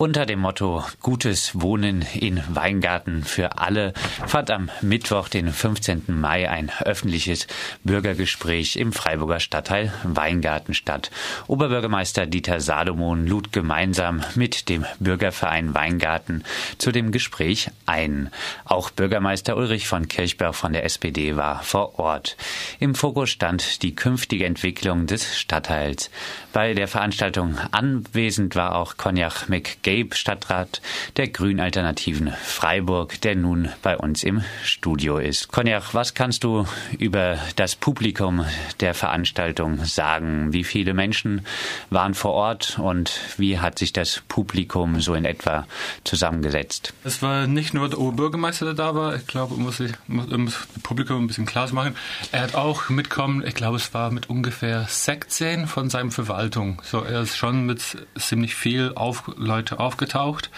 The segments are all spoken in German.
Unter dem Motto Gutes Wohnen in Weingarten für alle fand am Mittwoch, den 15. Mai, ein öffentliches Bürgergespräch im Freiburger Stadtteil Weingarten statt. Oberbürgermeister Dieter Salomon lud gemeinsam mit dem Bürgerverein Weingarten zu dem Gespräch ein. Auch Bürgermeister Ulrich von Kirchberg von der SPD war vor Ort. Im Fokus stand die künftige Entwicklung des Stadtteils. Bei der Veranstaltung anwesend war auch Konjach McGee Gabe, Stadtrat der Grünalternativen Freiburg, der nun bei uns im Studio ist. Konjach, was kannst du über das Publikum der Veranstaltung sagen? Wie viele Menschen waren vor Ort und wie hat sich das Publikum so in etwa zusammengesetzt? Es war nicht nur der Oberbürgermeister, der da war. Ich glaube, muss ich muss, muss das Publikum ein bisschen klar machen. Er hat auch mitkommen, ich glaube, es war mit ungefähr 16 von seiner Verwaltung. So, er ist schon mit ziemlich viel auf, Leute aufgetaucht.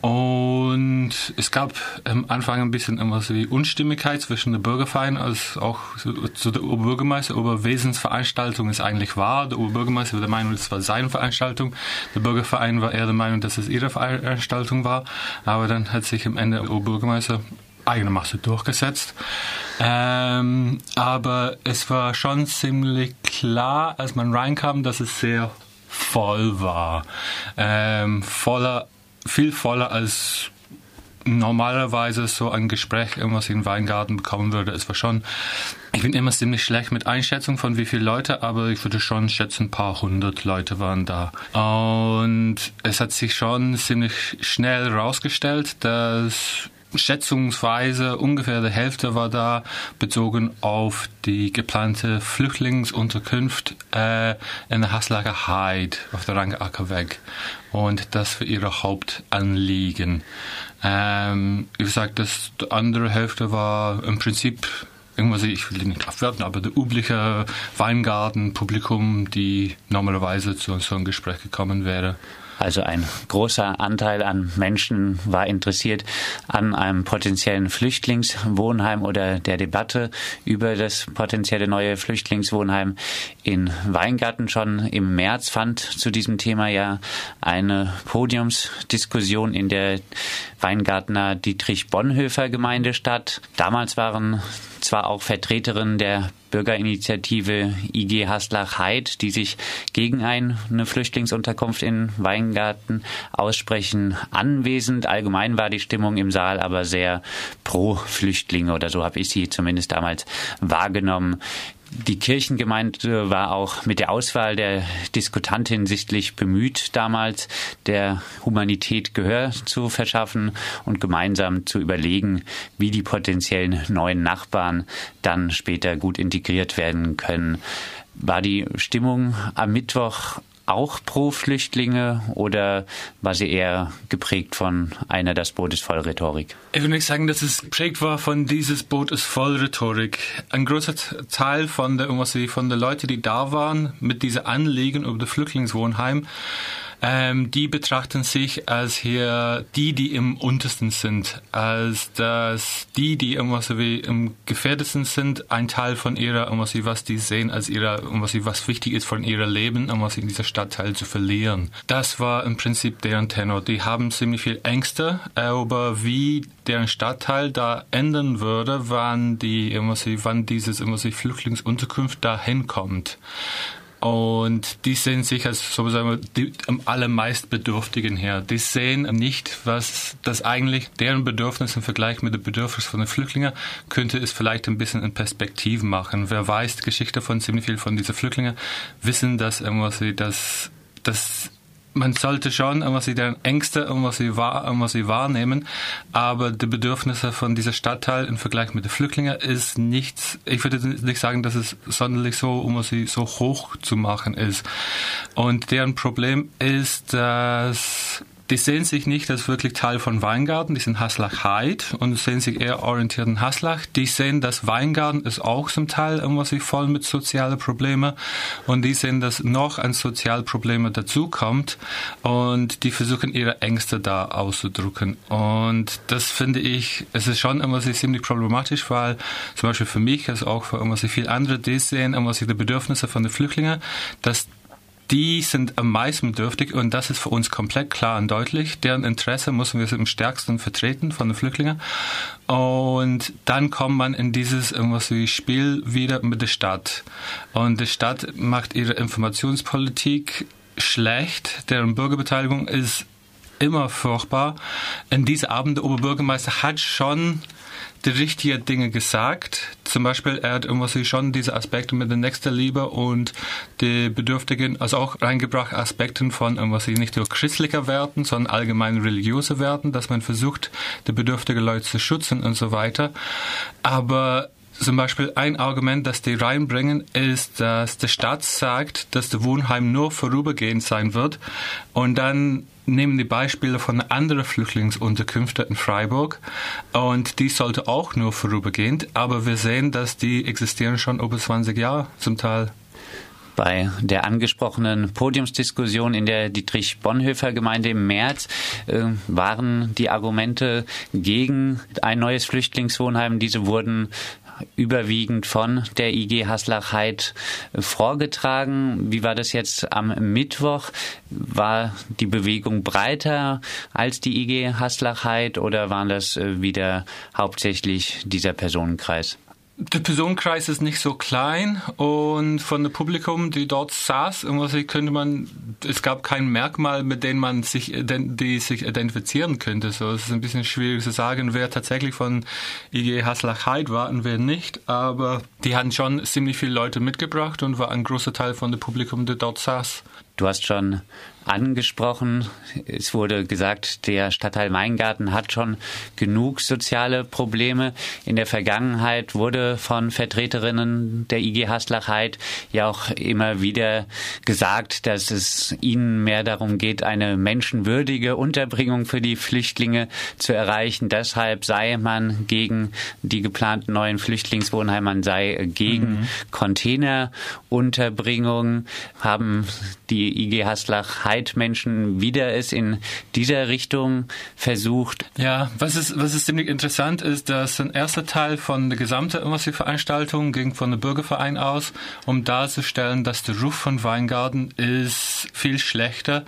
Und es gab am Anfang ein bisschen immer so wie Unstimmigkeit zwischen der Bürgerverein als auch zu der Oberbürgermeister über Wesensveranstaltung ist eigentlich wahr. Der Oberbürgermeister war der Meinung, es war seine Veranstaltung. Der Bürgerverein war eher der Meinung, dass es ihre Veranstaltung war. Aber dann hat sich am Ende der Oberbürgermeister eigenermaßen durchgesetzt. Ähm, aber es war schon ziemlich klar, als man reinkam, dass es sehr voll war. Ähm, voller, viel voller als normalerweise so ein Gespräch irgendwas in Weingarten bekommen würde. Es war schon, ich bin immer ziemlich schlecht mit Einschätzung von wie viele Leute, aber ich würde schon schätzen, ein paar hundert Leute waren da. Und es hat sich schon ziemlich schnell herausgestellt, dass schätzungsweise ungefähr die Hälfte war da bezogen auf die geplante Flüchtlingsunterkunft äh, in der Haslager Heid auf der Rangackerweg und das für ihre Hauptanliegen. Ähm, wie gesagt, das, die andere Hälfte war im Prinzip irgendwas, ich will nicht abwerten, aber der übliche Weingarten-Publikum, die normalerweise zu so einem Gespräch gekommen wäre. Also ein großer Anteil an Menschen war interessiert an einem potenziellen Flüchtlingswohnheim oder der Debatte über das potenzielle neue Flüchtlingswohnheim in Weingarten. Schon im März fand zu diesem Thema ja eine Podiumsdiskussion in der Weingartner Dietrich Bonhoeffer Gemeinde statt. Damals waren zwar auch Vertreterinnen der Bürgerinitiative IG Haslach-Heid, die sich gegen eine Flüchtlingsunterkunft in Weingarten aussprechen, anwesend. Allgemein war die Stimmung im Saal aber sehr pro Flüchtlinge oder so habe ich sie zumindest damals wahrgenommen. Die Kirchengemeinde war auch mit der Auswahl der Diskutantin sichtlich bemüht, damals der Humanität Gehör zu verschaffen und gemeinsam zu überlegen, wie die potenziellen neuen Nachbarn dann später gut integriert werden können. War die Stimmung am Mittwoch auch pro Flüchtlinge oder war sie eher geprägt von einer Das Boot ist voll Rhetorik? Ich würde nicht sagen, dass es geprägt war von dieses Boot ist voll Rhetorik. Ein großer Teil von der, von der Leute, die da waren, mit dieser Anliegen über das Flüchtlingswohnheim, ähm, die betrachten sich als hier die, die im untersten sind, als dass die, die wie im gefährdesten sind, ein Teil von ihrer, irgendwas wie was die sehen als ihrer, irgendwas wie was wichtig ist von ihrer Leben, irgendwas in dieser Stadtteil zu verlieren. Das war im Prinzip deren Tenor. Die haben ziemlich viel Ängste über wie deren Stadtteil da ändern würde, wann die, wann dieses, Flüchtlingsunterkunft da hinkommt. Und die sehen sich als sozusagen die am allermeist Bedürftigen her. Die sehen nicht, was das eigentlich deren Bedürfnis im Vergleich mit den Bedürfnissen von den Flüchtlingen könnte es vielleicht ein bisschen in Perspektive machen. Wer weiß die Geschichte von ziemlich viel von diesen Flüchtlingen, wissen, dass irgendwas wie das, das man sollte schon was sie deren Ängste was sie, wahr, was sie wahrnehmen, aber die Bedürfnisse von dieser Stadtteil im Vergleich mit den Flüchtlingen ist nichts, ich würde nicht sagen, dass es sonderlich so, um sie so hoch zu machen ist. Und deren Problem ist, dass die sehen sich nicht als wirklich Teil von Weingarten, die sind Haslach-Heid und sehen sich eher orientiert in Haslach. Die sehen, dass Weingarten ist auch zum Teil irgendwas voll mit sozialen Problemen und die sehen, dass noch ein Sozialprobleme dazukommt und die versuchen ihre Ängste da auszudrücken. Und das finde ich, es ist schon immer ziemlich problematisch, weil zum Beispiel für mich, also auch für immer viele andere, die sehen immer die Bedürfnisse von den Flüchtlingen, dass die sind am meisten bedürftig und das ist für uns komplett klar und deutlich. Deren Interesse müssen wir im stärksten vertreten von den Flüchtlingen. Und dann kommt man in dieses irgendwas wie Spiel wieder mit der Stadt. Und die Stadt macht ihre Informationspolitik schlecht. Deren Bürgerbeteiligung ist immer furchtbar. In diese Abend der Oberbürgermeister hat schon die richtigen Dinge gesagt. Zum Beispiel, er hat irgendwie schon diese Aspekte mit der Nächstenliebe und die Bedürftigen, also auch reingebracht Aspekten von irgendwie nicht nur christlicher Werten, sondern allgemein religiöse Werten, dass man versucht, die bedürftigen Leute zu schützen und so weiter. Aber zum Beispiel ein Argument, das die reinbringen, ist, dass der Staat sagt, dass der Wohnheim nur vorübergehend sein wird und dann nehmen die Beispiele von anderen Flüchtlingsunterkünften in Freiburg und die sollte auch nur vorübergehend, aber wir sehen, dass die existieren schon über 20 Jahre zum Teil. Bei der angesprochenen Podiumsdiskussion in der Dietrich-Bonhoeffer-Gemeinde im März äh, waren die Argumente gegen ein neues Flüchtlingswohnheim. Diese wurden überwiegend von der IG Haslach-Heid vorgetragen. Wie war das jetzt am Mittwoch? War die Bewegung breiter als die IG Haslach-Heid oder waren das äh, wieder hauptsächlich dieser Personenkreis? Der Personenkreis ist nicht so klein und von dem Publikum, die dort saß, könnte man, es gab kein Merkmal, mit dem man sich, die sich identifizieren könnte. So, es ist ein bisschen schwierig zu sagen, wer tatsächlich von IG Haslach-Heid war und wer nicht. Aber die hatten schon ziemlich viele Leute mitgebracht und war ein großer Teil von dem Publikum, der dort saß. Du hast schon angesprochen. Es wurde gesagt, der Stadtteil Weingarten hat schon genug soziale Probleme. In der Vergangenheit wurde von Vertreterinnen der IG Haslachheit ja auch immer wieder gesagt, dass es ihnen mehr darum geht, eine menschenwürdige Unterbringung für die Flüchtlinge zu erreichen. Deshalb sei man gegen die geplanten neuen Flüchtlingswohnheime, man sei gegen mhm. Containerunterbringung, haben die IG Haslach Zeitmenschen wieder es in dieser Richtung versucht. Ja, was ist, was ist ziemlich interessant ist, dass ein erster Teil von der gesamten Veranstaltung ging von der Bürgerverein aus, um darzustellen, dass der Ruf von Weingarten ist viel schlechter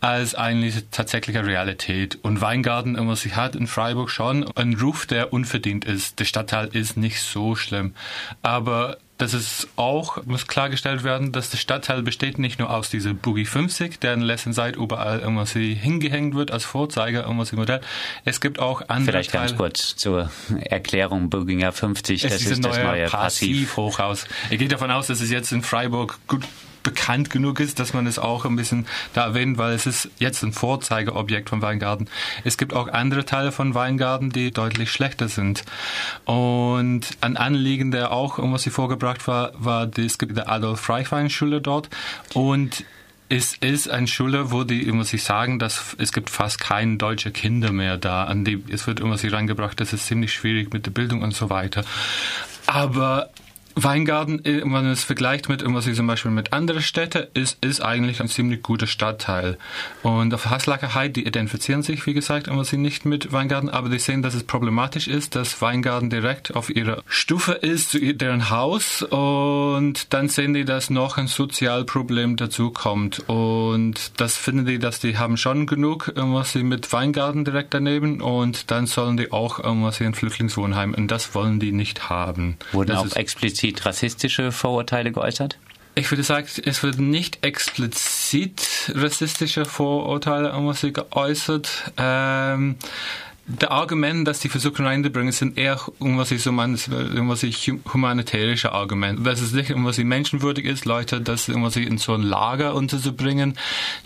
als eigentlich tatsächliche Realität. Und Weingarten sie hat in Freiburg schon einen Ruf, der unverdient ist. Der Stadtteil ist nicht so schlimm. Aber das ist auch, muss klargestellt werden, dass der Stadtteil besteht nicht nur aus dieser Boogie 50, deren letzten Zeit überall irgendwie hingehängt wird als Vorzeiger, irgendwie Modell. Es gibt auch andere Vielleicht ganz Teile. kurz zur Erklärung, Booginger 50, das ist, ist das neue Passiv. Passivhochhaus. Ich gehe davon aus, dass es jetzt in Freiburg gut bekannt genug ist, dass man es auch ein bisschen da erwähnt, weil es ist jetzt ein Vorzeigeobjekt von Weingarten. Es gibt auch andere Teile von Weingarten, die deutlich schlechter sind. Und ein Anliegen, der auch was sie vorgebracht war, war, es gibt die Adolf Freiwein Schule dort und es ist eine Schule, wo die, muss ich sagen, dass es gibt fast keine deutsche Kinder mehr da. An die, es wird immer sie reingebracht, das ist ziemlich schwierig mit der Bildung und so weiter. Aber Weingarten, äh, wenn man es vergleicht mit irgendwas wie zum Beispiel mit anderen Städten, ist, ist eigentlich ein ziemlich guter Stadtteil. Und auf Haslacker Heid, die identifizieren sich, wie gesagt, immer sie nicht mit Weingarten, aber die sehen, dass es problematisch ist, dass Weingarten direkt auf ihrer Stufe ist, zu deren Haus, und dann sehen die, dass noch ein Sozialproblem dazu kommt. Und das finden die, dass die haben schon genug, irgendwas sie mit Weingarten direkt daneben, und dann sollen die auch irgendwas hier in Flüchtlingswohnheim, und das wollen die nicht haben. Wurden das auch explizit explizit rassistische Vorurteile geäußert? Ich würde sagen, es wird nicht explizit rassistische Vorurteile geäußert. Ähm, der Argument, dass die versuchen reinzubringen, sind eher irgendwas so meine, irgendwas humanitärische Argumente. Dass es nicht irgendwas menschenwürdig ist, Leute, das irgendwas in so ein Lager unterzubringen,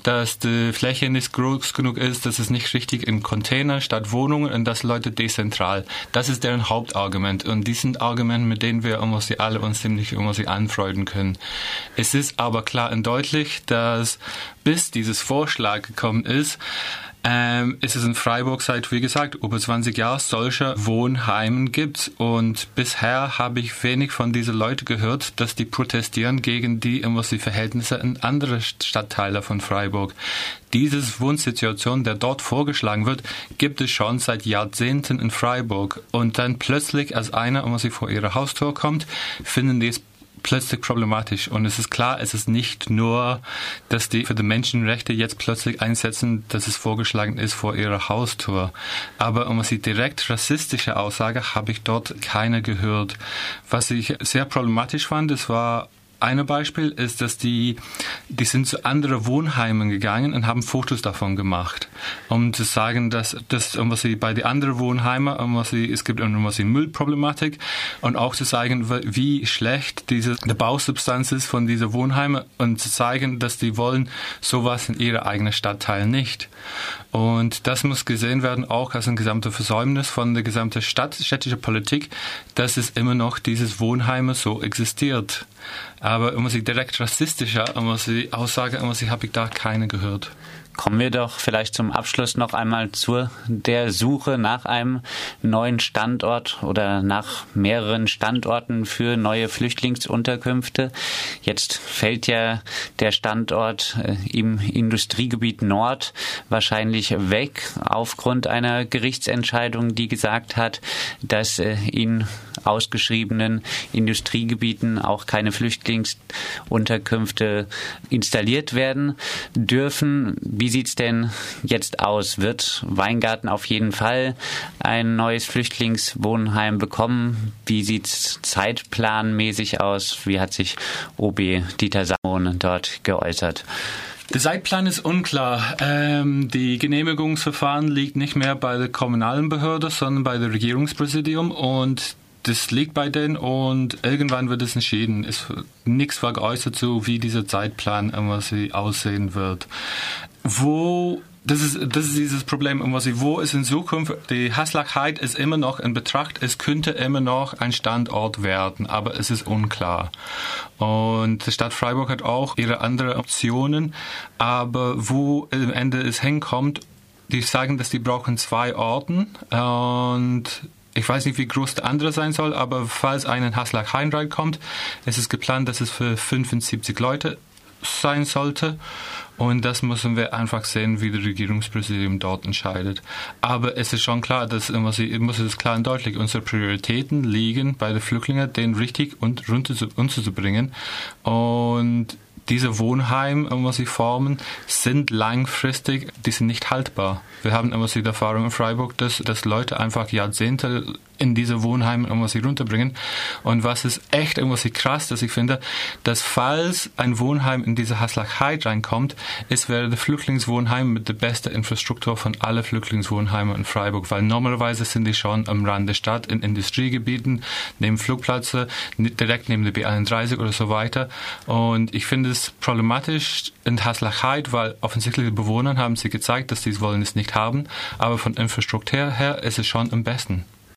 dass die Fläche nicht groß genug ist, dass es nicht richtig in Container statt Wohnungen und dass Leute dezentral. Das ist deren Hauptargument und die sind Argumente, mit denen wir irgendwas alle uns ziemlich irgendwas anfreunden können. Es ist aber klar und deutlich, dass bis dieses Vorschlag gekommen ist, ähm, ist es in Freiburg seit, wie gesagt, über 20 Jahren solcher Wohnheimen gibt. Und bisher habe ich wenig von diesen Leuten gehört, dass die protestieren gegen die Verhältnisse in anderen Stadtteilen von Freiburg. Dieses Wohnsituation, der dort vorgeschlagen wird, gibt es schon seit Jahrzehnten in Freiburg. Und dann plötzlich, als einer immer sie vor ihre Haustür kommt, finden die es plötzlich problematisch. Und es ist klar, es ist nicht nur, dass die für die Menschenrechte jetzt plötzlich einsetzen, dass es vorgeschlagen ist vor ihrer Haustür. Aber um die direkt rassistische Aussage habe ich dort keine gehört. Was ich sehr problematisch fand, das war ein Beispiel ist, dass die, die sind zu anderen Wohnheimen gegangen und haben Fotos davon gemacht, um zu sagen, dass das, um was sie bei den anderen Wohnheimen, um was sie, es gibt um was sie Müllproblematik und auch zu zeigen, wie schlecht diese die Bausubstanz ist von dieser Wohnheime und zu zeigen, dass die wollen sowas in ihrer eigenen Stadtteil nicht. Und das muss gesehen werden auch als ein gesamtes Versäumnis von der gesamten Stadt, städtische Politik, dass es immer noch dieses Wohnheime so existiert. Aber immer sie direkt rassistischer, immer sie Aussage, immer sie habe ich da keine gehört. Kommen wir doch vielleicht zum Abschluss noch einmal zu der Suche nach einem neuen Standort oder nach mehreren Standorten für neue Flüchtlingsunterkünfte. Jetzt fällt ja der Standort äh, im Industriegebiet Nord wahrscheinlich weg aufgrund einer Gerichtsentscheidung, die gesagt hat, dass äh, in ausgeschriebenen Industriegebieten auch keine Flüchtlingsunterkünfte installiert werden dürfen. Wie sieht es denn jetzt aus? Wird Weingarten auf jeden Fall ein neues Flüchtlingswohnheim bekommen? Wie sieht es zeitplanmäßig aus? Wie hat sich OB Dieter Samon dort geäußert? Der Zeitplan ist unklar. Ähm, die Genehmigungsverfahren liegt nicht mehr bei der kommunalen Behörde, sondern bei der Regierungspräsidium und das liegt bei denen und irgendwann wird es entschieden. Es, nichts war geäußert zu, wie dieser Zeitplan aussehen wird. Wo das ist, das ist dieses Problem, wo ist in Zukunft, die Haslachheit ist immer noch in Betracht, es könnte immer noch ein Standort werden, aber es ist unklar. Und die Stadt Freiburg hat auch ihre anderen Optionen, aber wo am Ende es hinkommt, die sagen, dass die brauchen zwei Orten und ich weiß nicht, wie groß der andere sein soll, aber falls ein Haslach Hain reinkommt, ist es geplant, dass es für 75 Leute sein sollte. Und das müssen wir einfach sehen, wie das Regierungspräsidium dort entscheidet. Aber es ist schon klar, dass muss es klar und deutlich, unsere Prioritäten liegen bei den Flüchtlingen, den richtig und runter zu, unterzubringen. Und diese Wohnheime, was sie formen, sind langfristig, die sind nicht haltbar. Wir haben immer die Erfahrung in Freiburg, dass, dass Leute einfach Jahrzehnte in diese Wohnheime irgendwas runterbringen. Und was ist echt irgendwas krass, dass ich finde, dass falls ein Wohnheim in diese Haslachheit reinkommt, es wäre der Flüchtlingswohnheim mit der besten Infrastruktur von allen Flüchtlingswohnheimen in Freiburg, weil normalerweise sind die schon am Rand der Stadt, in Industriegebieten, neben Flugplätze, direkt neben der B31 oder so weiter. Und ich finde es problematisch in Haslachheit, weil offensichtlich Bewohner haben sie gezeigt, dass sie wollen es nicht haben, aber von Infrastruktur her ist es schon am besten.